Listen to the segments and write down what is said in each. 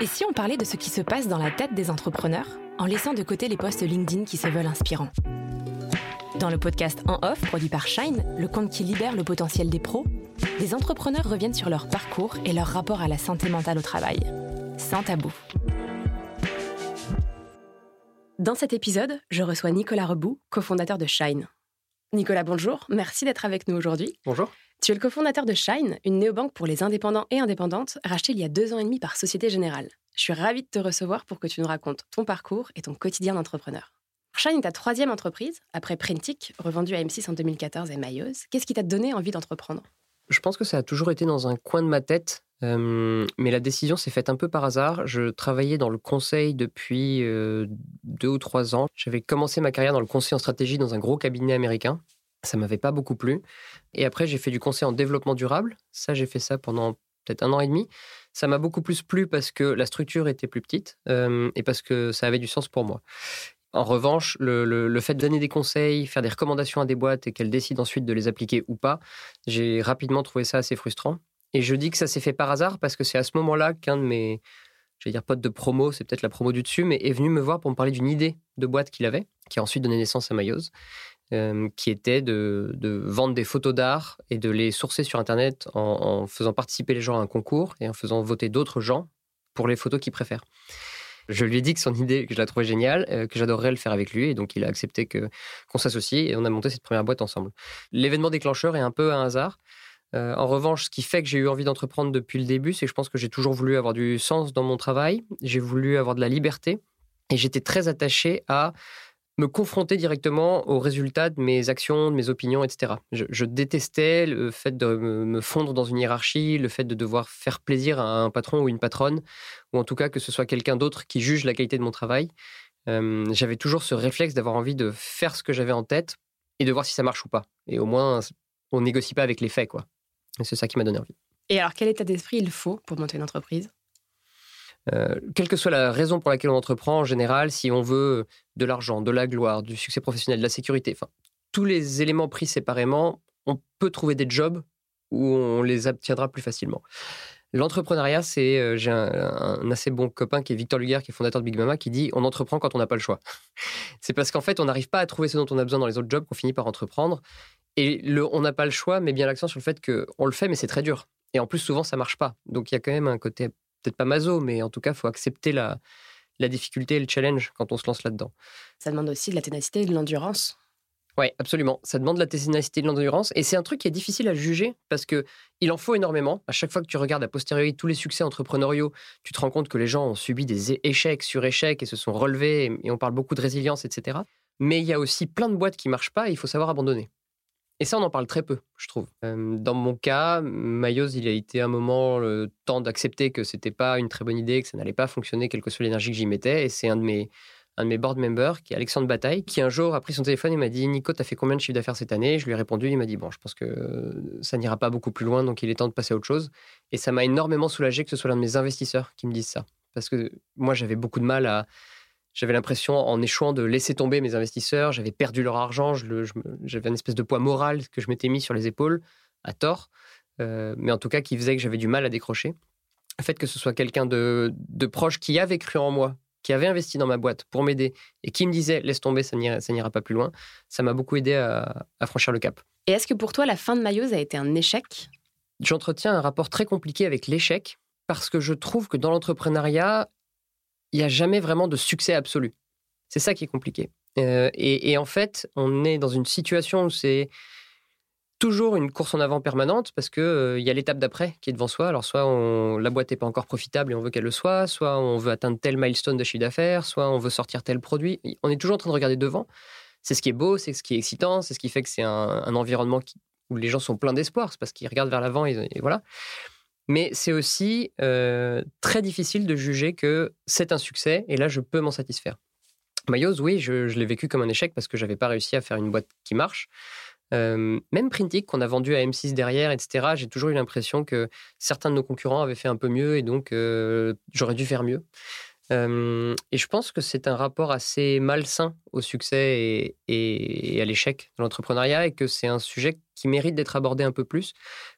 Et si on parlait de ce qui se passe dans la tête des entrepreneurs en laissant de côté les posts LinkedIn qui se veulent inspirants? Dans le podcast En Off, produit par Shine, le compte qui libère le potentiel des pros, les entrepreneurs reviennent sur leur parcours et leur rapport à la santé mentale au travail. Sans tabou. Dans cet épisode, je reçois Nicolas Rebout, cofondateur de Shine. Nicolas, bonjour. Merci d'être avec nous aujourd'hui. Bonjour. Tu es le cofondateur de Shine, une néobanque pour les indépendants et indépendantes, rachetée il y a deux ans et demi par Société Générale. Je suis ravie de te recevoir pour que tu nous racontes ton parcours et ton quotidien d'entrepreneur. Shine est ta troisième entreprise, après Printic, revendue à M6 en 2014 et Mailleuse. Qu'est-ce qui t'a donné envie d'entreprendre? Je pense que ça a toujours été dans un coin de ma tête, euh, mais la décision s'est faite un peu par hasard. Je travaillais dans le conseil depuis euh, deux ou trois ans. J'avais commencé ma carrière dans le conseil en stratégie dans un gros cabinet américain. Ça m'avait pas beaucoup plu. Et après, j'ai fait du conseil en développement durable. Ça, j'ai fait ça pendant peut-être un an et demi. Ça m'a beaucoup plus plu parce que la structure était plus petite euh, et parce que ça avait du sens pour moi. En revanche, le, fait de donner des conseils, faire des recommandations à des boîtes et qu'elles décident ensuite de les appliquer ou pas, j'ai rapidement trouvé ça assez frustrant. Et je dis que ça s'est fait par hasard parce que c'est à ce moment-là qu'un de mes, je vais dire potes de promo, c'est peut-être la promo du dessus, mais est venu me voir pour me parler d'une idée de boîte qu'il avait, qui a ensuite donné naissance à Maillose. Euh, qui était de, vendre des photos d'art et de les sourcer sur Internet en, faisant participer les gens à un concours et en faisant voter d'autres gens pour les photos qu'ils préfèrent. Je lui ai dit que son idée, que je la trouvais géniale, euh, que j'adorerais le faire avec lui, et donc il a accepté qu'on s'associe et on a monté cette première boîte ensemble. L'événement déclencheur est un peu un hasard. Euh, en revanche, ce qui fait que j'ai eu envie d'entreprendre depuis le début, c'est que je pense que j'ai toujours voulu avoir du sens dans mon travail, j'ai voulu avoir de la liberté, et j'étais très attaché à me confronter directement aux résultats de mes actions, de mes opinions, etc. Je, détestais le fait de me, fondre dans une hiérarchie, le fait de devoir faire plaisir à un patron ou une patronne, ou en tout cas que ce soit quelqu'un d'autre qui juge la qualité de mon travail. J'avais toujours ce réflexe d'avoir envie de faire ce que j'avais en tête et de voir si ça marche ou pas. Et au moins, on négocie pas avec les faits, quoi. C'est ça qui m'a donné envie. Et alors, quel état d'esprit il faut pour monter une entreprise? Euh, quelle que soit la raison pour laquelle on entreprend, en général, si on veut de l'argent, de la gloire, du succès professionnel, de la sécurité, enfin, tous les éléments pris séparément, on peut trouver des jobs où on les obtiendra plus facilement. L'entrepreneuriat, c'est. Euh, j'ai un, assez bon copain qui est Victor Luguer, qui est fondateur de Big Mama, qui dit on entreprend quand on n'a pas le choix. c'est parce qu'en fait, on n'arrive pas à trouver ce dont on a besoin dans les autres jobs qu'on finit par entreprendre. Et le, on n'a pas le choix, met bien l'accent sur le fait qu'on le fait, mais c'est très dur. Et en plus, souvent, ça marche pas. Donc, il y a quand même un côté peut-être pas maso, mais en tout cas, il faut accepter la, la difficulté et le challenge quand on se lance là-dedans. Ça demande aussi de la ténacité et de l'endurance. Oui, absolument. Ça demande de la ténacité et de l'endurance. Et c'est un truc qui est difficile à juger parce que il en faut énormément. À chaque fois que tu regardes a posteriori tous les succès entrepreneuriaux, tu te rends compte que les gens ont subi des échecs sur échecs et se sont relevés. Et on parle beaucoup de résilience, etc. Mais il y a aussi plein de boîtes qui marchent pas et il faut savoir abandonner. Et ça, on en parle très peu, je trouve. Euh, dans mon cas, Mayos, il a été un moment le temps d'accepter que c'était pas une très bonne idée, que ça n'allait pas fonctionner, quelle que soit l'énergie que j'y mettais. Et c'est un de mes un de mes board members, qui est Alexandre Bataille, qui un jour a pris son téléphone et m'a dit Nico, tu as fait combien de chiffre d'affaires cette année? Je lui ai répondu, il m'a dit Bon, je pense que ça n'ira pas beaucoup plus loin, donc il est temps de passer à autre chose. Et ça m'a énormément soulagé que ce soit l'un de mes investisseurs qui me dise ça. Parce que moi, j'avais beaucoup de mal à, j'avais l'impression, en échouant, de laisser tomber mes investisseurs. J'avais perdu leur argent. J'avais une espèce de poids moral que je m'étais mis sur les épaules, à tort, euh, mais en tout cas qui faisait que j'avais du mal à décrocher. Le fait que ce soit quelqu'un de, proche qui avait cru en moi, qui avait investi dans ma boîte pour m'aider et qui me disait laisse tomber, ça n'ira pas plus loin, ça m'a beaucoup aidé à, franchir le cap. Et est-ce que pour toi, la fin de Maillot a été un échec? J'entretiens un rapport très compliqué avec l'échec parce que je trouve que dans l'entrepreneuriat, il n'y a jamais vraiment de succès absolu. C'est ça qui est compliqué. Euh, et, en fait, on est dans une situation où c'est toujours une course en avant permanente parce qu'il euh, il y a l'étape d'après qui est devant soi. Alors, soit on, la boîte n'est pas encore profitable et on veut qu'elle le soit, soit on veut atteindre tel milestone de chiffre d'affaires, soit on veut sortir tel produit. On est toujours en train de regarder devant. C'est ce qui est beau, c'est ce qui est excitant, c'est ce qui fait que c'est un, environnement où les gens sont pleins d'espoir. C'est parce qu'ils regardent vers l'avant et voilà. Mais c'est aussi euh, très difficile de juger que c'est un succès et là, je peux m'en satisfaire. Mayos, oui, je, l'ai vécu comme un échec parce que j'avais pas réussi à faire une boîte qui marche. Euh, même Printic, qu'on a vendu à M6 derrière, etc., j'ai toujours eu l'impression que certains de nos concurrents avaient fait un peu mieux et donc euh, j'aurais dû faire mieux. Et je pense que c'est un rapport assez malsain au succès et à l'échec de l'entrepreneuriat et que c'est un sujet qui mérite d'être abordé un peu plus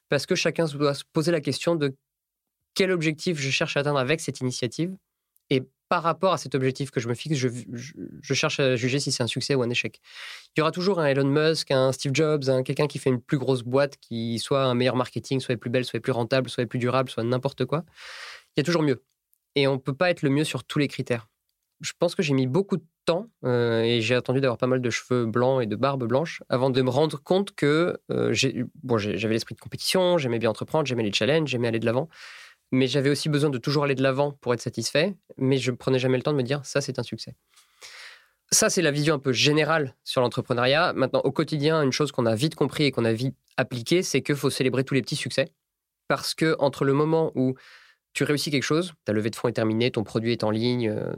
parce que chacun doit se poser la question de quel objectif je cherche à atteindre avec cette initiative. Et par rapport à cet objectif que je me fixe, je, je, cherche à juger si c'est un succès ou un échec. Il y aura toujours un Elon Musk, un Steve Jobs, un quelqu'un qui fait une plus grosse boîte, qui soit un meilleur marketing, soit plus belle, soit plus rentable, soit plus durable, soit n'importe quoi. Il y a toujours mieux. Et on ne peut pas être le mieux sur tous les critères. Je pense que j'ai mis beaucoup de temps euh, et j'ai attendu d'avoir pas mal de cheveux blancs et de barbe blanche avant de me rendre compte que euh, bon, j'avais l'esprit de compétition, j'aimais bien entreprendre, j'aimais les challenges, j'aimais aller de l'avant. Mais j'avais aussi besoin de toujours aller de l'avant pour être satisfait. Mais je ne prenais jamais le temps de me dire ça, c'est un succès. Ça, c'est la vision un peu générale sur l'entrepreneuriat. Maintenant, au quotidien, une chose qu'on a vite compris et qu'on a vite appliqué, c'est qu'il faut célébrer tous les petits succès. Parce que entre le moment où tu réussis quelque chose, ta levée de fonds est terminée, ton produit est en ligne, euh,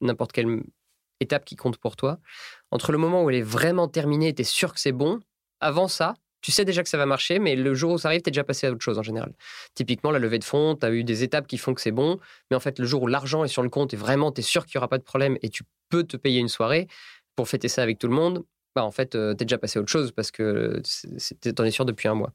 n'importe quelle étape qui compte pour toi, entre le moment où elle est vraiment terminée, tu es sûr que c'est bon, avant ça, tu sais déjà que ça va marcher, mais le jour où ça arrive, tu es déjà passé à autre chose en général. Typiquement, la levée de fonds, tu as eu des étapes qui font que c'est bon, mais en fait, le jour où l'argent est sur le compte et vraiment, tu es sûr qu'il n'y aura pas de problème et tu peux te payer une soirée pour fêter ça avec tout le monde, bah en fait, euh, tu es déjà passé à autre chose parce que tu en es sûr depuis un mois.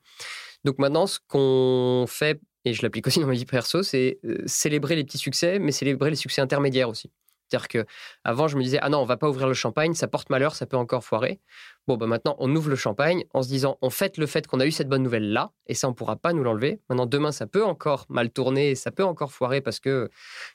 Donc maintenant, ce qu'on fait, et je l'applique aussi dans ma vie perso, c'est euh, célébrer les petits succès, mais célébrer les succès intermédiaires aussi. C'est-à-dire que avant, je me disais, ah non, on va pas ouvrir le champagne, ça porte malheur, ça peut encore foirer. Bon, bah maintenant, on ouvre le champagne en se disant, on fête le fait qu'on a eu cette bonne nouvelle là, et ça, on pourra pas nous l'enlever. Maintenant, demain, ça peut encore mal tourner, ça peut encore foirer parce que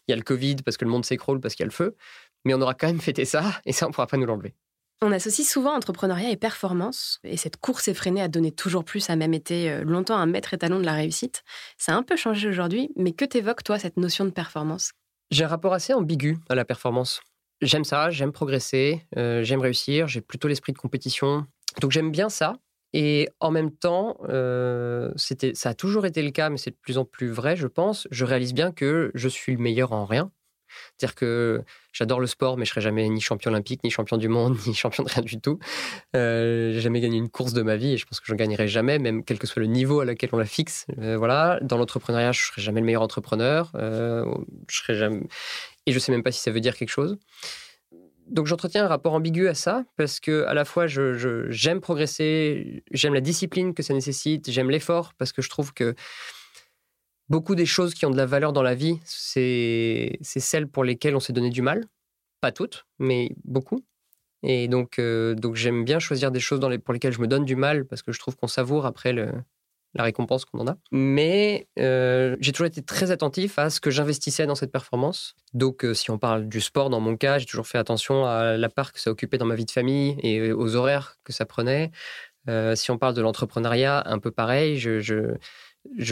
il y a le Covid, parce que le monde s'écroule, parce qu'il y a le feu. Mais on aura quand même fêté ça, et ça, on pourra pas nous l'enlever. On associe souvent entrepreneuriat et performance, et cette course effrénée à donner toujours plus a même été euh, longtemps un maître étalon de la réussite. Ça a un peu changé aujourd'hui, mais que t'évoque toi cette notion de performance? J'ai un rapport assez ambigu à la performance. J'aime ça, j'aime progresser, euh, j'aime réussir, j'ai plutôt l'esprit de compétition. Donc j'aime bien ça. Et en même temps, euh, ça a toujours été le cas, mais c'est de plus en plus vrai, je pense. Je réalise bien que je suis le meilleur en rien. C'est-à-dire que j'adore le sport, mais je serai jamais ni champion olympique, ni champion du monde, ni champion de rien du tout. Euh, j'ai jamais gagné une course de ma vie et je pense que je gagnerai jamais, même quel que soit le niveau à lequel on la fixe. Euh, voilà. Dans l'entrepreneuriat, je serai jamais le meilleur entrepreneur. Euh, je serai jamais... Et je sais même pas si ça veut dire quelque chose. Donc j'entretiens un rapport ambigu à ça parce que à la fois j'aime progresser, j'aime la discipline que ça nécessite, j'aime l'effort parce que je trouve que beaucoup des choses qui ont de la valeur dans la vie, c'est celles pour lesquelles on s'est donné du mal. Pas toutes, mais beaucoup. Et donc, euh, donc j'aime bien choisir des choses pour lesquelles je me donne du mal parce que je trouve qu'on savoure après la récompense qu'on en a. Mais euh, j'ai toujours été très attentif à ce que j'investissais dans cette performance. Donc, euh, si on parle du sport, dans mon cas, j'ai toujours fait attention à la part que ça occupait dans ma vie de famille et aux horaires que ça prenait. si on parle de l'entrepreneuriat, un peu pareil.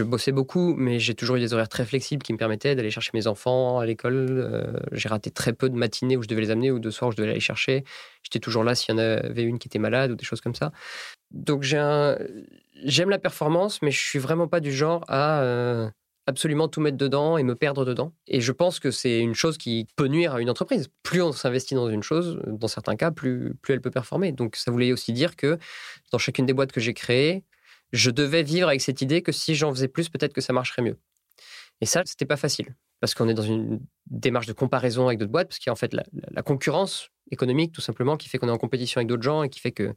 Bossais beaucoup, mais j'ai toujours eu des horaires très flexibles qui me permettaient d'aller chercher mes enfants à l'école. Euh, j'ai raté très peu de matinées où je devais les amener ou de soirs où je devais aller chercher. J'étais toujours là s'il y en avait une qui était malade ou des choses comme ça. Donc j'aime la performance, mais je suis vraiment pas du genre à euh, absolument tout mettre dedans et me perdre dedans. Et je pense que c'est une chose qui peut nuire à une entreprise. Plus on s'investit dans une chose, dans certains cas, plus elle peut performer. Donc ça voulait aussi dire que dans chacune des boîtes que j'ai créées, je devais vivre avec cette idée que si j'en faisais plus, peut-être que ça marcherait mieux. Et ça, c'était pas facile parce qu'on est dans une démarche de comparaison avec d'autres boîtes, parce qu'il y a en fait la, concurrence économique tout simplement qui fait qu'on est en compétition avec d'autres gens et qui fait que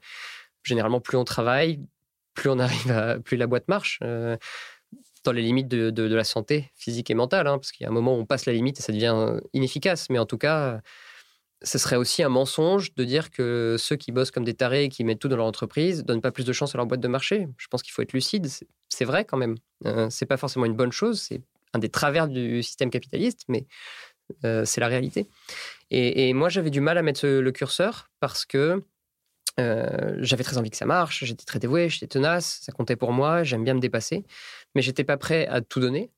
généralement plus on travaille, plus on arrive à, plus la boîte marche. Euh, dans les limites de, la santé physique et mentale, hein, parce qu'il y a un moment où on passe la limite et ça devient inefficace. Mais en tout cas, ce serait aussi un mensonge de dire que ceux qui bossent comme des tarés et qui mettent tout dans leur entreprise donnent pas plus de chance à leur boîte de marché. Je pense qu'il faut être lucide. C'est vrai quand même. Euh, c'est pas forcément une bonne chose. C'est un des travers du système capitaliste, mais euh, c'est la réalité. Et, moi, j'avais du mal à mettre le curseur parce que euh, j'avais très envie que ça marche. J'étais très dévoué, j'étais tenace. Ça comptait pour moi. J'aime bien me dépasser, mais j'étais pas prêt à tout donner.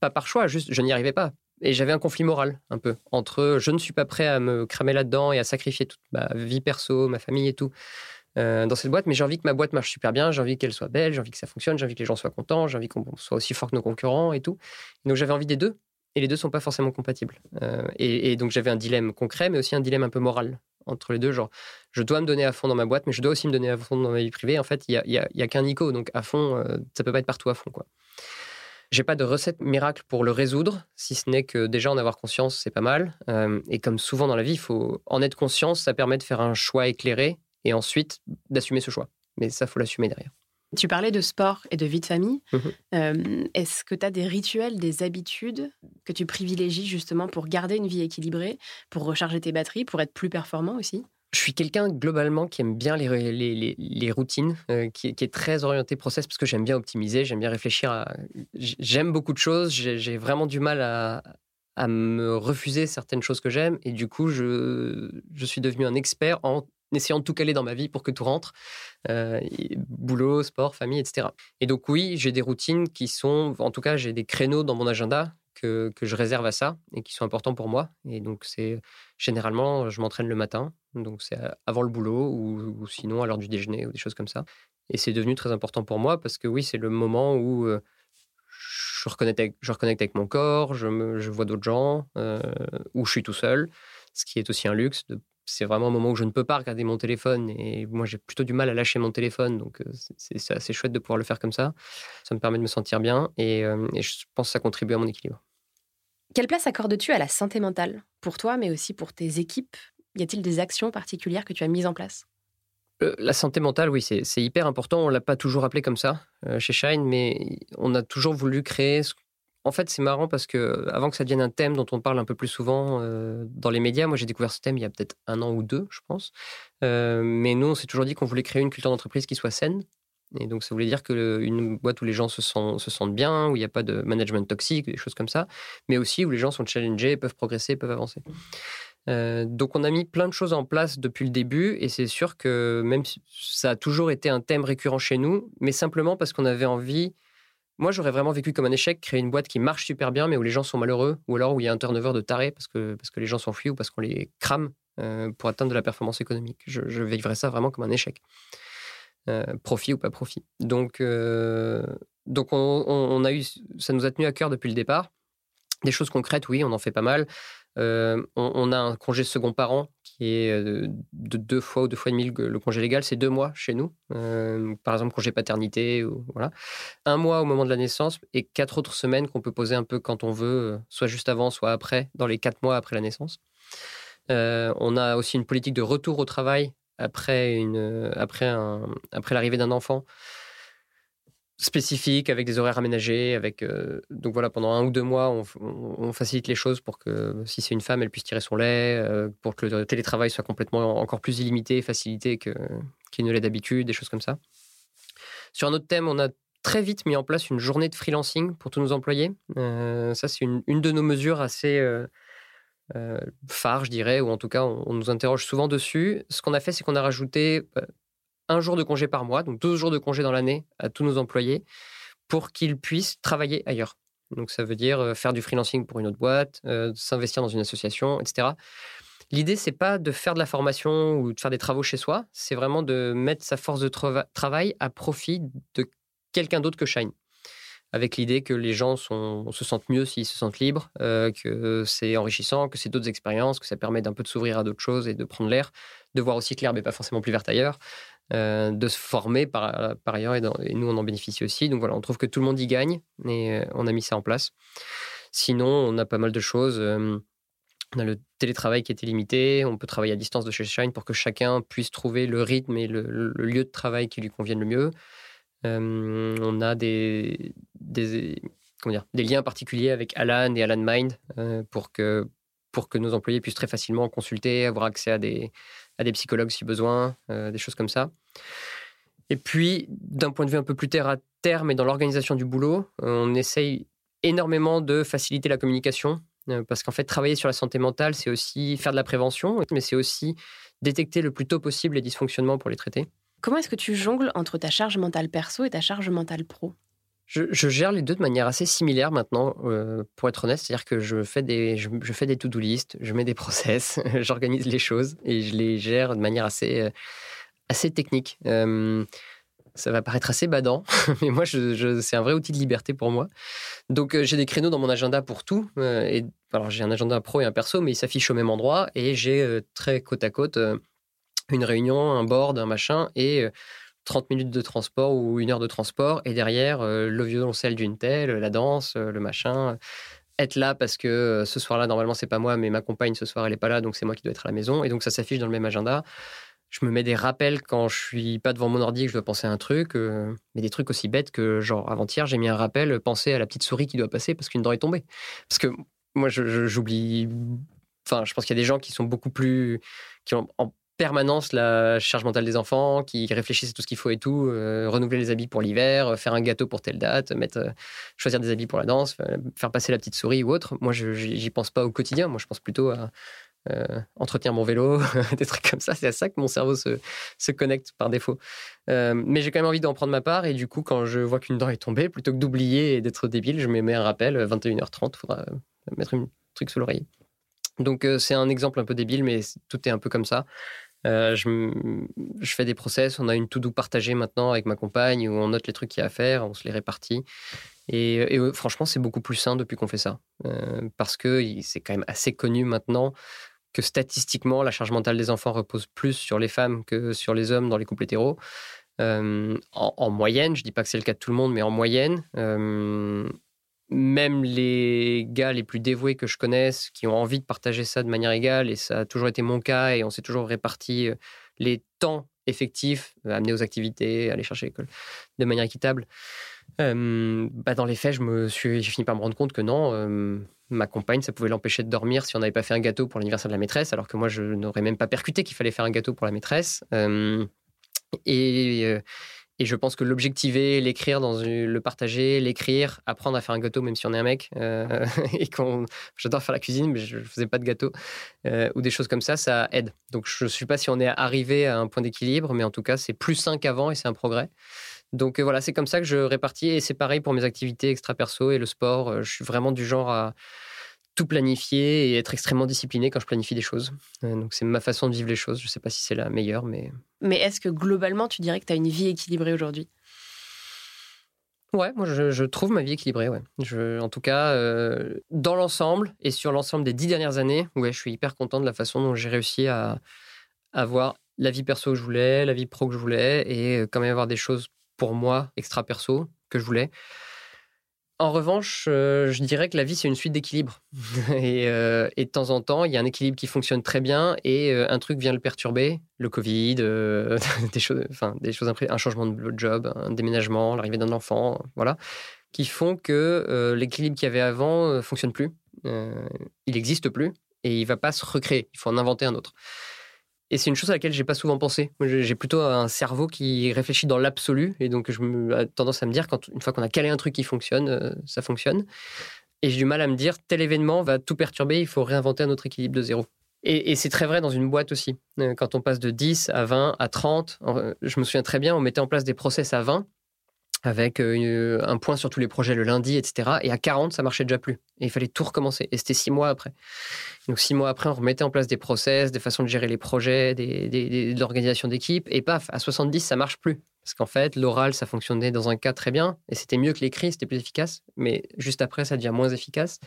Pas par choix, juste je n'y arrivais pas et j'avais un conflit moral un peu entre je ne suis pas prêt à me cramer là-dedans et à sacrifier toute ma vie perso, ma famille et tout euh, dans cette boîte, mais j'ai envie que ma boîte marche super bien, j'ai envie qu'elle soit belle, j'ai envie que ça fonctionne, j'ai envie que les gens soient contents, j'ai envie qu'on soit aussi fort que nos concurrents et tout. donc j'avais envie des deux, et les deux sont pas forcément compatibles. Euh, et, donc j'avais un dilemme concret, mais aussi un dilemme un peu moral entre les deux. Genre, je dois me donner à fond dans ma boîte, mais je dois aussi me donner à fond dans ma vie privée. En fait, il y a qu'un Nico, donc à fond, euh, ça peut pas être partout à fond, quoi. J'ai pas de recette miracle pour le résoudre, si ce n'est que déjà en avoir conscience, c'est pas mal. Euh, et comme souvent dans la vie, il faut en être conscience, ça permet de faire un choix éclairé et ensuite d'assumer ce choix. Mais ça, faut l'assumer derrière. Tu parlais de sport et de vie de famille. Mhm. Euh, Est-ce que tu as des rituels, des habitudes que tu privilégies justement pour garder une vie équilibrée, pour recharger tes batteries, pour être plus performant aussi? Je suis quelqu'un globalement qui aime bien les, les, les, routines, euh, qui, qui, est très orienté process parce que j'aime bien optimiser, j'aime bien réfléchir à. J'aime beaucoup de choses, j'ai vraiment du mal à, à me refuser certaines choses que j'aime et du coup je, je suis devenu un expert en essayant de tout caler dans ma vie pour que tout rentre. Euh, boulot, sport, famille, etc. Et donc oui, j'ai des routines qui sont, en tout cas, j'ai des créneaux dans mon agenda que, je réserve à ça et qui sont importants pour moi. Et donc c'est généralement, je m'entraîne le matin, donc c'est avant le boulot ou, sinon à l'heure du déjeuner ou des choses comme ça. Et c'est devenu très important pour moi parce que oui, c'est le moment où je reconnecte avec, je reconnecte avec mon corps, je, me, je vois d'autres gens, euh, je suis tout seul, ce qui est aussi un luxe de c'est vraiment un moment où je ne peux pas regarder mon téléphone et moi j'ai plutôt du mal à lâcher mon téléphone donc c'est assez chouette de pouvoir le faire comme ça. Ça me permet de me sentir bien et, euh, et je pense que ça contribue à mon équilibre. Quelle place accordes-tu à la santé mentale? Pour toi mais aussi pour tes équipes? Y a-t-il des actions particulières que tu as mises en place? Euh, la santé mentale, oui, c'est hyper important. On l'a pas toujours appelé comme ça euh, chez Shine, mais on a toujours voulu créer ce en fait, c'est marrant parce que avant que ça devienne un thème dont on parle un peu plus souvent euh, dans les médias, moi j'ai découvert ce thème il y a peut-être un an ou deux, je pense. Euh, mais nous, on s'est toujours dit qu'on voulait créer une culture d'entreprise qui soit saine. Et donc, ça voulait dire qu'une boîte où les gens se, sentent bien, où il n'y a pas de management toxique, des choses comme ça, mais aussi où les gens sont challengés, peuvent progresser, peuvent avancer. Euh, donc, on a mis plein de choses en place depuis le début, et c'est sûr que même si ça a toujours été un thème récurrent chez nous, mais simplement parce qu'on avait envie moi, j'aurais vraiment vécu comme un échec, créer une boîte qui marche super bien, mais où les gens sont malheureux, ou alors où il y a un turnover de taré parce que, les gens s'enfuient ou parce qu'on les crame euh, pour atteindre de la performance économique. Je, vivrais ça vraiment comme un échec. Euh, profit ou pas profit. Donc, euh, donc on, on, a eu, ça nous a tenu à cœur depuis le départ. Des choses concrètes, oui, on en fait pas mal. Euh, on, a un congé second parent qui est euh, de deux fois ou deux fois et demi le, le congé légal, c'est deux mois chez nous. Euh, par exemple, congé paternité, voilà. Un mois au moment de la naissance et quatre autres semaines qu'on peut poser un peu quand on veut, soit juste avant, soit après, dans les quatre mois après la naissance. On a aussi une politique de retour au travail après, après, après l'arrivée d'un enfant spécifique avec des horaires aménagés avec euh, donc voilà pendant un ou deux mois on, facilite les choses pour que si c'est une femme elle puisse tirer son lait euh, pour que le télétravail soit complètement encore plus illimité facilité que qu'il ne l'est d'habitude des choses comme ça. Sur un autre thème on a très vite mis en place une journée de freelancing pour tous nos employés. Euh, ça c'est une, une, de nos mesures assez phare je dirais ou en tout cas on nous interroge souvent dessus. Ce qu'on a fait c'est qu'on a rajouté un jour de congé par mois, donc 12 jours de congé dans l'année à tous nos employés pour qu'ils puissent travailler ailleurs. Donc ça veut dire euh, faire du freelancing pour une autre boîte, euh, s'investir dans une association, etc. L'idée, c'est pas de faire de la formation ou de faire des travaux chez soi, c'est vraiment de mettre sa force de tra travail à profit de quelqu'un d'autre que Shine. Avec l'idée que les gens se sentent mieux s'ils se sentent libres, euh, que c'est enrichissant, que c'est d'autres expériences, que ça permet d'un peu de s'ouvrir à d'autres choses et de prendre l'air, de voir aussi l'herbe n'est pas forcément plus verte ailleurs. Euh, de se former par, ailleurs et, nous on en bénéficie aussi. Donc voilà, on trouve que tout le monde y gagne et euh, on a mis ça en place. Sinon, on a pas mal de choses. Euh, on a le télétravail qui est illimité, on peut travailler à distance de chez Shine pour que chacun puisse trouver le rythme et le, lieu de travail qui lui convienne le mieux. On a des, comment dire, des liens particuliers avec Alan et Alan Mind pour, que, pour que nos employés puissent très facilement consulter, avoir accès à des, à des psychologues si besoin, euh, des choses comme ça. Et puis, d'un point de vue un peu plus terre à terre, mais dans l'organisation du boulot, on essaye énormément de faciliter la communication, euh, parce qu'en fait, travailler sur la santé mentale, c'est aussi faire de la prévention, mais c'est aussi détecter le plus tôt possible les dysfonctionnements pour les traiter. Comment est-ce que tu jongles entre ta charge mentale perso et ta charge mentale pro? Je, gère les deux de manière assez similaire maintenant, euh, pour être honnête. C'est-à-dire que je fais des, je, fais des to-do list, je mets des process, j'organise les choses et je les gère de manière assez, euh, assez technique. Euh, ça va paraître assez badant, mais moi, c'est un vrai outil de liberté pour moi. Donc, j'ai des créneaux dans mon agenda pour tout. Alors, j'ai un agenda pro et un perso, mais ils s'affichent au même endroit. Et j'ai très côte à côte une réunion, un board, un machin, et 30 minutes de transport ou une heure de transport, et derrière, euh, le violoncelle d'une telle, la danse, euh, le machin. Être là parce que euh, ce soir-là, normalement, c'est pas moi, mais ma compagne, ce soir, elle est pas là, donc c'est moi qui dois être à la maison. Et donc, ça s'affiche dans le même agenda. je me mets des rappels quand je suis pas devant mon ordi que je dois penser à un truc, mais des trucs aussi bêtes que, genre, avant-hier, j'ai mis un rappel, penser à la petite souris qui doit passer parce qu'une dent est tombée. Parce que moi, j'oublie. Enfin, je pense qu'il y a des gens qui sont beaucoup plus. qui ont permanence la charge mentale des enfants, qui réfléchissent à tout ce qu'il faut et tout, euh, renouveler les habits pour l'hiver, euh, faire un gâteau pour telle date, euh, choisir des habits pour la danse, faire passer la petite souris ou autre. Moi, je j'y pense pas au quotidien. Moi, je pense plutôt à entretenir mon vélo, des trucs comme ça. C'est à ça que mon cerveau se, se connecte par défaut. mais j'ai quand même envie d'en prendre ma part et du coup, quand je vois qu'une dent est tombée, plutôt que d'oublier et d'être débile, je me mets un rappel 21h30. Il faudra mettre un truc sous l'oreille. Donc c'est un exemple un peu débile, mais tout est un peu comme ça. Euh, je, fais des process. On a une to-do partagée maintenant avec ma compagne où on note les trucs qu'il y a à faire, on se les répartit. Et, franchement, c'est beaucoup plus sain depuis qu'on fait ça. Euh, parce que c'est quand même assez connu maintenant que statistiquement, la charge mentale des enfants repose plus sur les femmes que sur les hommes dans les couples hétéros. Euh, en, en, moyenne, je dis pas que c'est le cas de tout le monde, mais en moyenne, même les gars les plus dévoués que je connaisse, qui ont envie de partager ça de manière égale, et ça a toujours été mon cas, et on s'est toujours réparti euh, les temps effectifs, euh, amenés aux activités, aller chercher l'école de manière équitable. Euh, bah dans les faits, je me suis, j'ai fini par me rendre compte que non, ma compagne, ça pouvait l'empêcher de dormir si on n'avait pas fait un gâteau pour l'anniversaire de la maîtresse, alors que moi, je n'aurais même pas percuté qu'il fallait faire un gâteau pour la maîtresse. et et je pense que l'objectiver, l'écrire, dans le partager, l'écrire, apprendre à faire un gâteau, même si on est un mec, euh, et qu'on, j'adore faire la cuisine, mais je ne faisais pas de gâteau, euh, ou des choses comme ça, ça aide. Donc je ne sais pas si on est arrivé à un point d'équilibre, mais en tout cas, c'est plus sain qu'avant et c'est un progrès. Donc euh, voilà, c'est comme ça que je répartis, et c'est pareil pour mes activités extra-perso et le sport. Je suis vraiment du genre à tout planifier et être extrêmement discipliné quand je planifie des choses. Euh, donc c'est ma façon de vivre les choses. Je ne sais pas si c'est la meilleure, mais... Mais est-ce que globalement, tu dirais que tu as une vie équilibrée aujourd'hui? Ouais, moi je, trouve ma vie équilibrée. Ouais. Je, en tout cas, euh, dans l'ensemble et sur l'ensemble des dix dernières années, ouais, je suis hyper content de la façon dont j'ai réussi à avoir la vie perso que je voulais, la vie pro que je voulais et euh, quand même avoir des choses pour moi extra perso que je voulais. En revanche, euh, je dirais que la vie, c'est une suite d'équilibres. Euh, et, de temps en temps, il y a un équilibre qui fonctionne très bien et euh, un truc vient le perturber. Le Covid, des choses, enfin, des choses un changement de job, un déménagement, l'arrivée d'un enfant, voilà, qui font que l'équilibre qu'il y avait avant ne fonctionne plus. il n'existe plus et il ne va pas se recréer. Il faut en inventer un autre. Et c'est une chose à laquelle j'ai pas souvent pensé. J'ai plutôt un cerveau qui réfléchit dans l'absolu, et donc je me, tendance à me dire qu'une fois qu'on a calé un truc qui fonctionne, euh, ça fonctionne. Et j'ai du mal à me dire tel événement va tout perturber, il faut réinventer un autre équilibre de zéro. Et, c'est très vrai dans une boîte aussi. Euh, quand on passe de 10 à 20 à 30, je me souviens très bien, on mettait en place des process à 20 avec euh, un point sur tous les projets le lundi, etc. Et à 40, ça marchait déjà plus. Et il fallait tout recommencer. Et c'était six mois après. Donc six mois après, on remettait en place des process, des façons de gérer les projets, de l'organisation d'équipe. Et paf, à 70, ça marche plus. Parce qu'en fait, l'oral, ça fonctionnait dans un cas très bien. Et c'était mieux que l'écrit, c'était plus efficace. Mais juste après, ça devient moins efficace.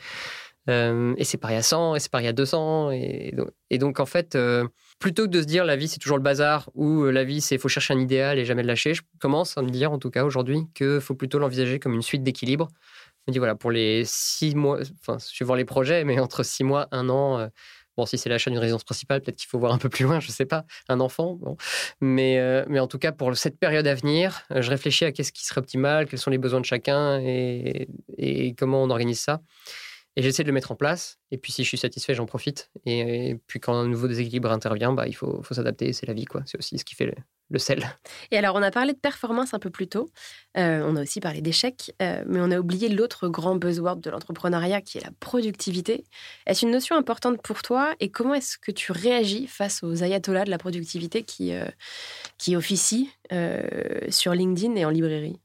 Euh, et c'est pareil à 100, et c'est pareil à 200. Et donc, en fait... Euh, plutôt que de se dire la vie c'est toujours le bazar ou euh, la vie c'est faut chercher un idéal et jamais le lâcher, je commence à me dire en tout cas aujourd'hui qu'il faut plutôt l'envisager comme une suite d'équilibre. Je me dis voilà, pour les six mois, enfin suivant les projets, mais entre six mois, un an, bon si c'est l'achat d'une résidence principale, peut-être qu'il faut voir un peu plus loin, je sais pas, un enfant. Bon. Mais, mais en tout cas pour cette période à venir, je réfléchis à qu'est-ce qui serait optimal, quels sont les besoins de chacun et comment on organise ça. Et j'essaie de le mettre en place. Et puis, si je suis satisfait, j'en profite. Et, puis, quand un nouveau déséquilibre intervient, bah, il faut, faut s'adapter. C'est la vie, quoi. C'est aussi ce qui fait le, sel. Et alors, on a parlé de performance un peu plus tôt. Euh, on a aussi parlé d'échec. Euh, mais on a oublié l'autre grand buzzword de l'entrepreneuriat qui est la productivité. Est-ce une notion importante pour toi? Et comment est-ce que tu réagis face aux ayatollahs de la productivité qui, euh, qui officient sur LinkedIn et en librairie?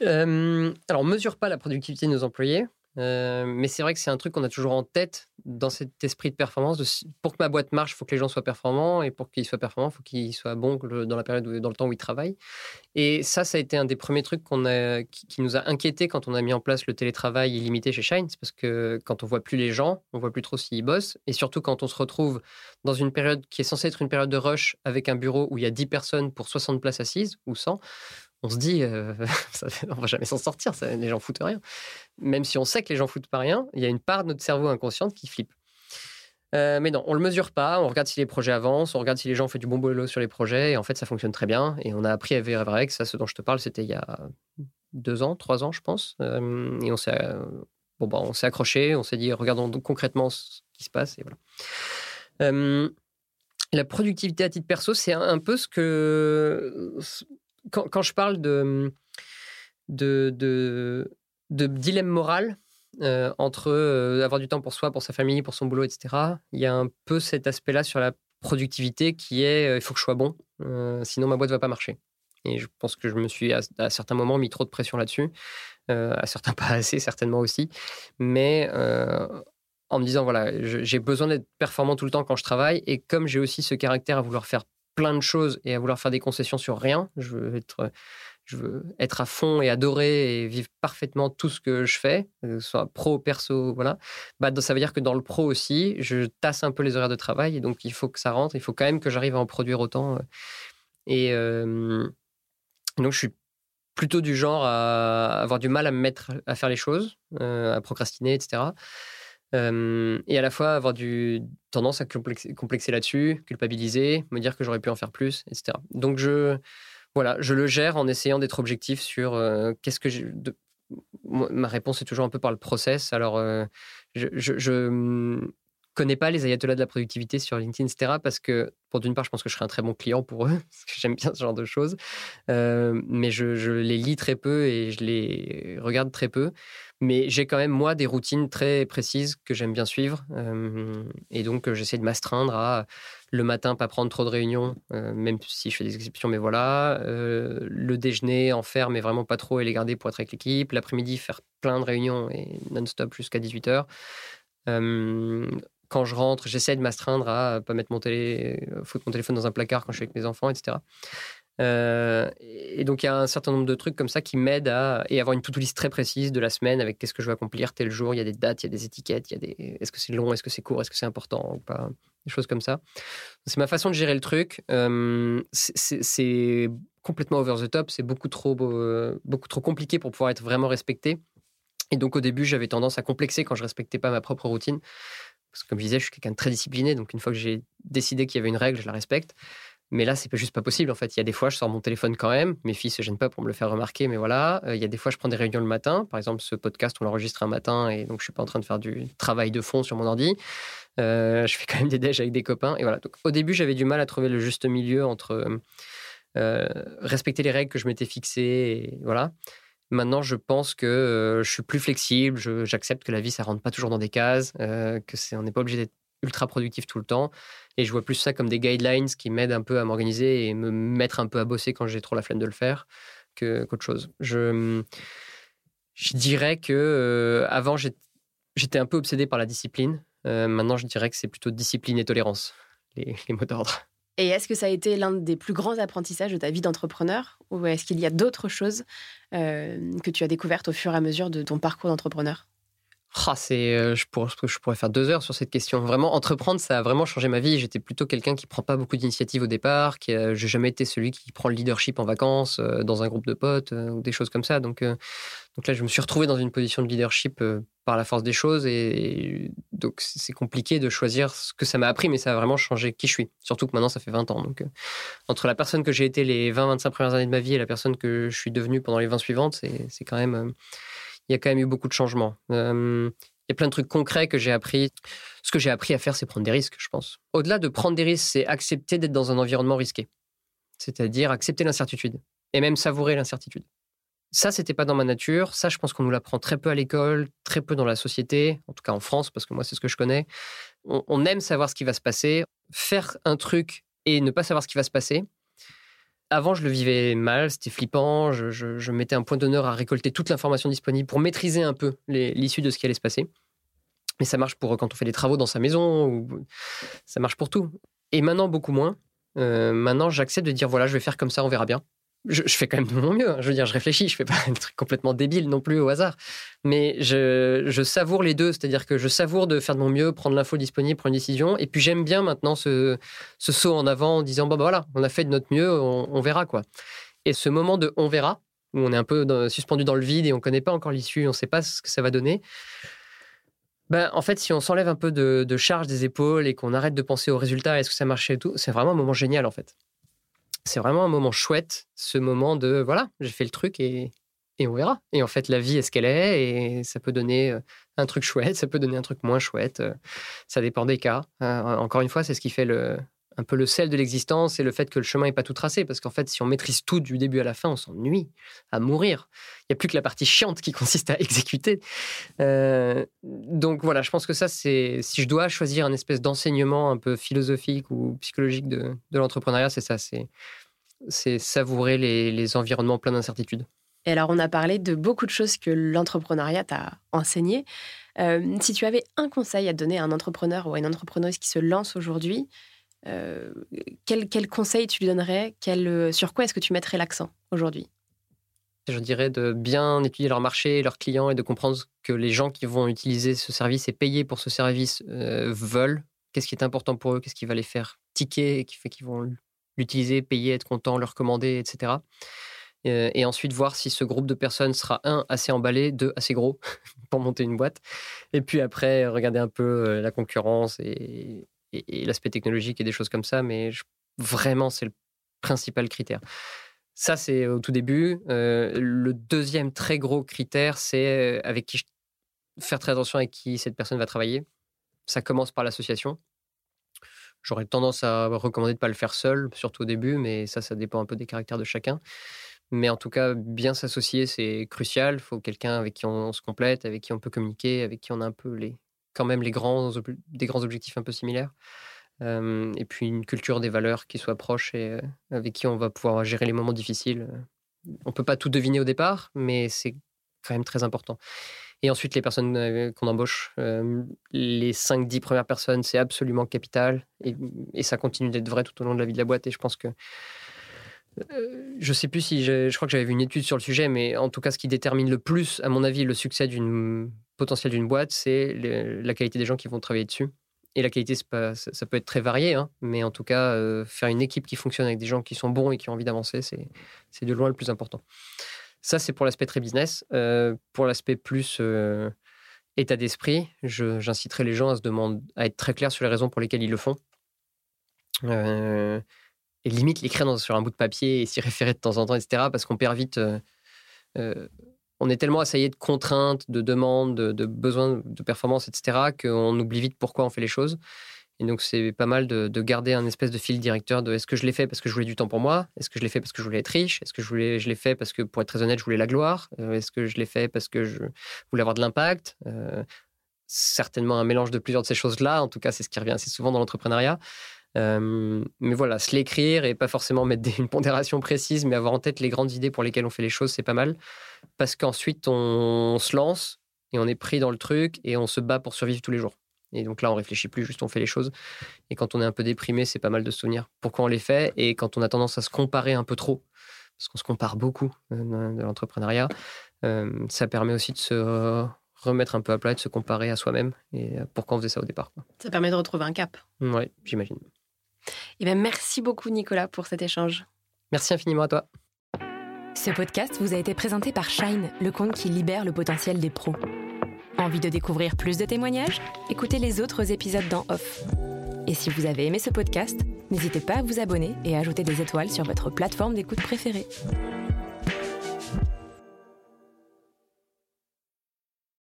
Alors, on mesure pas la productivité de nos employés. Euh, mais c'est vrai que c'est un truc qu'on a toujours en tête dans cet esprit de performance. Pour que ma boîte marche, il faut que les gens soient performants. Et pour qu'ils soient performants, il faut qu'ils soient bons dans la période, dans le temps où ils travaillent. Et ça, ça a été un des premiers trucs qu'on a, qui, nous a inquiétés quand on a mis en place le télétravail illimité chez Shine. Parce que quand on voit plus les gens, on voit plus trop s'ils bossent. Et surtout quand on se retrouve dans une période qui est censée être une période de rush avec un bureau où il y a 10 personnes pour 60 places assises ou 100 on se dit, euh, ça, on va jamais s'en sortir, ça, les gens foutent rien. Même si on sait que les gens foutent pas rien, il y a une part de notre cerveau inconsciente qui flippe. Euh, mais non, on le mesure pas. On regarde si les projets avancent, on regarde si les gens ont fait du bon boulot sur les projets. Et en fait, ça fonctionne très bien. Et on a appris à vivre avec. Ça, ce dont je te parle, c'était il y a deux ans, trois ans, je pense. Euh, et on s'est bon, bah, on s'est accroché. On s'est dit, regardons concrètement ce qui se passe. Et voilà. Euh, la productivité à titre perso, c'est un, peu ce que quand, je parle de dilemme moral euh, entre euh, avoir du temps pour soi, pour sa famille, pour son boulot, etc. Il y a un peu cet aspect-là sur la productivité qui est euh, il faut que je sois bon, sinon ma boîte ne va pas marcher. Et je pense que je me suis à, certains moments mis trop de pression là-dessus, à certains pas assez certainement aussi, mais en me disant voilà j'ai besoin d'être performant tout le temps quand je travaille et comme j'ai aussi ce caractère à vouloir faire plein de choses et à vouloir faire des concessions sur rien, je veux être je veux être à fond et adorer et vivre parfaitement tout ce que je fais, que ce soit pro, perso, voilà. Bah, ça veut dire que dans le pro aussi, je tasse un peu les horaires de travail et donc il faut que ça rentre, il faut quand même que j'arrive à en produire autant. Euh. Et donc je suis plutôt du genre à avoir du mal à me mettre à faire les choses, euh, à procrastiner, etc. et à la fois avoir tendance à complexer, là-dessus, culpabiliser, me dire que j'aurais pu en faire plus, etc. Donc je voilà, je le gère en essayant d'être objectif sur qu'est-ce que. Ma réponse est toujours un peu par le process. Alors, euh, je, ne connais pas les ayatollahs de la productivité sur LinkedIn, etc. Parce que, pour d'une part, je pense que je serai un très bon client pour eux, parce que j'aime bien ce genre de choses. Mais je, je, les lis très peu et je les regarde très peu. Mais j'ai quand même, moi, des routines très précises que j'aime bien suivre. et donc, j'essaie de m'astreindre à le matin, pas prendre trop de réunions, euh, même si je fais des exceptions, mais voilà. Euh, le déjeuner, en faire, mais vraiment pas trop et les garder pour être avec l'équipe. L'après-midi, faire plein de réunions et non-stop jusqu'à 18h. Euh, quand je rentre, j'essaie de m'astreindre à pas mettre mon, mon téléphone dans un placard quand je suis avec mes enfants, etc. et donc, il y a un certain nombre de trucs comme ça qui m'aident à et avoir une to-do list très précise de la semaine avec qu'est-ce que je vais accomplir tel jour. Il y a des dates, il y a des étiquettes, il y a des est-ce que c'est long, est-ce que c'est court, est-ce que c'est important ou pas des choses comme ça. C'est ma façon de gérer le truc. c'est complètement over the top, c'est beaucoup trop, beaucoup trop compliqué pour pouvoir être vraiment respecté. Et donc au début, j'avais tendance à complexer quand je respectais pas ma propre routine. Parce que comme je disais, je suis quelqu'un de très discipliné, donc une fois que j'ai décidé qu'il y avait une règle, je la respecte. Mais là, c'est juste pas possible. En fait, il y a des fois, je sors mon téléphone quand même. Mes filles se gênent pas pour me le faire remarquer, mais voilà. Euh, il y a des fois, je prends des réunions le matin. Par exemple, ce podcast, on l'enregistre un matin et donc je suis pas en train de faire du travail de fond sur mon ordi. Euh, je fais quand même des déj avec des copains. Et voilà. Donc, au début, j'avais du mal à trouver le juste milieu entre euh, respecter les règles que je m'étais fixées et voilà. Maintenant, je pense que je suis plus flexible. J'accepte que la vie, ça rentre pas toujours dans des cases, que c'est, on n'est pas obligé d'être ultra productif tout le temps. Et je vois plus ça comme des guidelines qui m'aident un peu à m'organiser et me mettre un peu à bosser quand j'ai trop la flemme de le faire que, qu'autre chose. Je, dirais que euh, avant, j'étais un peu obsédé par la discipline. Euh, maintenant, je dirais que c'est plutôt discipline et tolérance, les, les mots d'ordre. Et est-ce que ça a été l'un des plus grands apprentissages de ta vie d'entrepreneur Ou est-ce qu'il y a d'autres choses euh, que tu as découvertes au fur et à mesure de ton parcours d'entrepreneur? Ah, c'est, euh, je, pourrais, je pourrais faire deux heures sur cette question. Vraiment, entreprendre, ça a vraiment changé ma vie. J'étais plutôt quelqu'un qui prend pas beaucoup d'initiatives au départ, qui n'ai j'ai jamais été celui qui prend le leadership en vacances, euh, dans un groupe de potes euh, ou des choses comme ça. Donc, donc là, je me suis retrouvé dans une position de leadership par la force des choses et, donc c'est compliqué de choisir ce que ça m'a appris, mais ça a vraiment changé qui je suis. Surtout que maintenant, ça fait 20 ans. Donc, entre la personne que j'ai été les 20-25 premières années de ma vie et la personne que je suis devenue pendant les 20 suivantes, c'est quand même il y a quand même eu beaucoup de changements. Euh, il y a plein de trucs concrets que j'ai appris. Ce que j'ai appris à faire, c'est prendre des risques, je pense. Au-delà de prendre des risques, c'est accepter d'être dans un environnement risqué. C'est-à-dire accepter l'incertitude et même savourer l'incertitude. Ça, c'était pas dans ma nature. Ça, je pense qu'on nous l'apprend très peu à l'école, très peu dans la société, en tout cas en France, parce que moi, c'est ce que je connais. on aime savoir ce qui va se passer. Faire un truc et ne pas savoir ce qui va se passer, avant, je le vivais mal, c'était flippant. Je, mettais un point d'honneur à récolter toute l'information disponible pour maîtriser un peu l'issue de ce qui allait se passer. Mais ça marche pour quand on fait des travaux dans sa maison, ça marche pour tout. Et maintenant, beaucoup moins. Euh, maintenant, j'accepte de dire voilà, je vais faire comme ça, on verra bien je, fais quand même de mon mieux. Hein. Je veux dire, je réfléchis, je fais pas un truc complètement débile non plus au hasard. Mais je, savoure les deux, c'est-à-dire que je savoure de faire de mon mieux, prendre l'info disponible, prendre une décision. Et puis j'aime bien maintenant ce, saut en avant en disant bon, bah voilà, on a fait de notre mieux, on, verra quoi. Et ce moment de on verra, où on est un peu suspendu dans le vide et on connaît pas encore l'issue, on sait pas ce que ça va donner. ben, en fait, si on s'enlève un peu de, charge des épaules et qu'on arrête de penser aux résultats, est-ce que ça marchait et tout, c'est vraiment un moment génial en fait. C'est vraiment un moment chouette, ce moment de voilà, j'ai fait le truc et, on verra. Et en fait, la vie est ce qu'elle est et ça peut donner euh, un truc chouette, ça peut donner un truc moins chouette. Euh, ça dépend des cas. Euh, encore une fois, c'est ce qui fait le, un peu le sel de l'existence et le fait que le chemin n'est pas tout tracé. Parce qu'en fait, si on maîtrise tout du début à la fin, on s'ennuie à mourir. Il n'y a plus que la partie chiante qui consiste à exécuter. donc voilà, je pense que ça, c'est si je dois choisir un espèce d'enseignement un peu philosophique ou psychologique de, de l'entrepreneuriat, c'est ça. C'est savourer les, les environnements pleins d'incertitudes. Et alors, on a parlé de beaucoup de choses que l'entrepreneuriat t'a enseigné. Euh, si tu avais un conseil à donner à un entrepreneur ou à une entrepreneuse qui se lance aujourd'hui, euh, quel, conseil tu lui donnerais? Quel, Sur quoi est-ce que tu mettrais l'accent aujourd'hui? Je dirais de bien étudier leur marché, leurs clients et de comprendre que les gens qui vont utiliser ce service et payer pour ce service euh, veulent. Qu'est-ce qui est important pour eux? Qu'est-ce qui va les faire ticker et qui fait qu'ils vont l'utiliser, payer, être contents, leur commander, etc. Euh, et ensuite voir si ce groupe de personnes sera un assez emballé, deux assez gros pour monter une boîte. Et puis après regarder un peu euh, la concurrence et, l'aspect technologique et des choses comme ça. Mais vraiment c'est le principal critère. Ça c'est au tout début. Euh, le deuxième très gros critère c'est avec qui faire très attention avec qui cette personne va travailler. Ça commence par l'association. J'aurais tendance à recommander de ne pas le faire seul, surtout au début, mais ça, ça dépend un peu des caractères de chacun. Mais en tout cas, bien s'associer, c'est crucial. Il faut quelqu'un avec qui on, se complète, avec qui on peut communiquer, avec qui on a un peu les, quand même les grands, des grands objectifs un peu similaires. et puis une culture des valeurs qui soit proche et avec qui on va pouvoir gérer les moments difficiles. On peut pas tout deviner au départ, mais c'est quand même très important. Et ensuite, les personnes qu'on embauche, les 5-10 premières personnes, c'est absolument capital. Et, ça continue d'être vrai tout au long de la vie de la boîte. Et je pense que je sais plus si je, crois que j'avais vu une étude sur le sujet, mais en tout cas, ce qui détermine le plus, à mon avis, le succès d'une potentiel d'une boîte, c'est la qualité des gens qui vont travailler dessus. Et la qualité, pas, ça, peut être très varié, hein, mais en tout cas, euh, faire une équipe qui fonctionne avec des gens qui sont bons et qui ont envie d'avancer, c'est de loin le plus important. Ça, c'est pour l'aspect très business. Euh, pour l'aspect plus état d'esprit, j'inciterai les gens à se demander, à être très clairs sur les raisons pour lesquelles ils le font. Euh, et limite l'écrire sur un bout de papier et s'y référer de temps en temps, etc. Parce qu'on perd vite. Euh, euh, on est tellement assaillé de contraintes, de demandes, de, besoins de performance, etc., qu'on oublie vite pourquoi on fait les choses. Et donc, c'est pas mal de, garder un espèce de fil directeur de est-ce que je l'ai fait parce que je voulais du temps pour moi? Est-ce que je l'ai fait parce que je voulais être riche? Est-ce que je, voulais, je l'ai fait parce que, pour être très honnête, je voulais la gloire? Euh, Est-ce que je l'ai fait parce que je voulais avoir de l'impact? Certainement un mélange de plusieurs de ces choses-là. En tout cas, c'est ce qui revient assez souvent dans l'entrepreneuriat mais voilà, se l'écrire et pas forcément mettre une pondération précise, mais avoir en tête les grandes idées pour lesquelles on fait les choses, c'est pas mal. Parce qu'ensuite, on, se lance et on est pris dans le truc et on se bat pour survivre tous les jours. Et donc là, on réfléchit plus, juste on fait les choses. Et quand on est un peu déprimé, c'est pas mal de se souvenir pourquoi on les fait. Et quand on a tendance à se comparer un peu trop, parce qu'on se compare beaucoup euh, de l'entrepreneuriat, ça permet aussi de se remettre un peu à plat et de se comparer à soi-même et pourquoi on faisait ça au départ. Ça permet de retrouver un cap. Oui, j'imagine. Eh bien, merci beaucoup, Nicolas, pour cet échange. Merci infiniment à toi. Ce podcast vous a été présenté par Shine, le compte qui libère le potentiel des pros. Envie de découvrir plus de témoignages? Écoutez les autres épisodes dans Off. Et si vous avez aimé ce podcast, n'hésitez pas à vous abonner et à ajouter des étoiles sur votre plateforme d'écoute préférée.